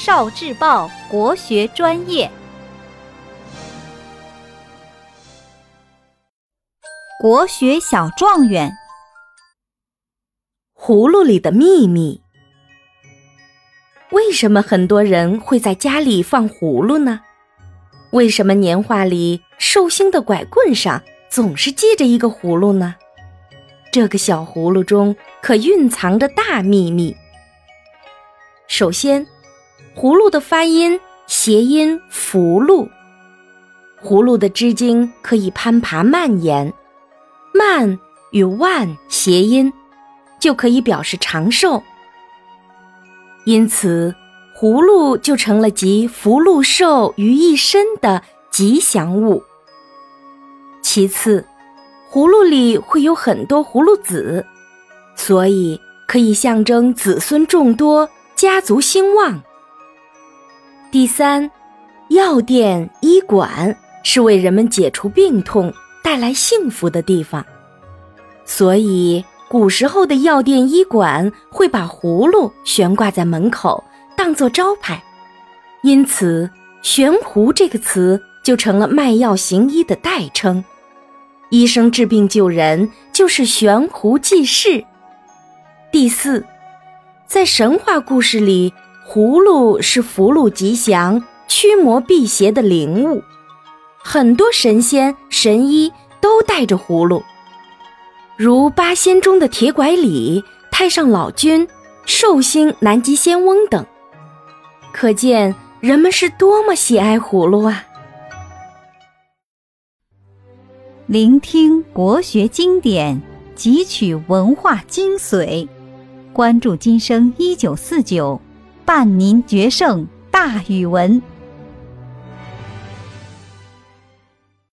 少智报国学专业，国学小状元。葫芦里的秘密。为什么很多人会在家里放葫芦呢？为什么年画里寿星的拐棍上总是系着一个葫芦呢？这个小葫芦中可蕴藏着大秘密。首先，葫芦的发音谐音“福禄”，葫芦的枝茎可以攀爬蔓延，“蔓”与“万”谐音，就可以表示长寿。因此，葫芦就成了集福禄寿于一身的吉祥物。其次，葫芦里会有很多葫芦籽，所以可以象征子孙众多、家族兴旺。第三，药店、医馆是为人们解除病痛、带来幸福的地方，所以古时候的药店、医馆会把葫芦悬挂在门口，当做招牌。因此，“悬壶”这个词就成了卖药行医的代称。医生治病救人就是悬壶济世。第四，在神话故事里。葫芦是福禄吉祥、驱魔辟邪的灵物，很多神仙神医都带着葫芦，如八仙中的铁拐李、太上老君、寿星南极仙翁等。可见人们是多么喜爱葫芦啊！聆听国学经典，汲取文化精髓，关注今生一九四九。伴您决胜大语文。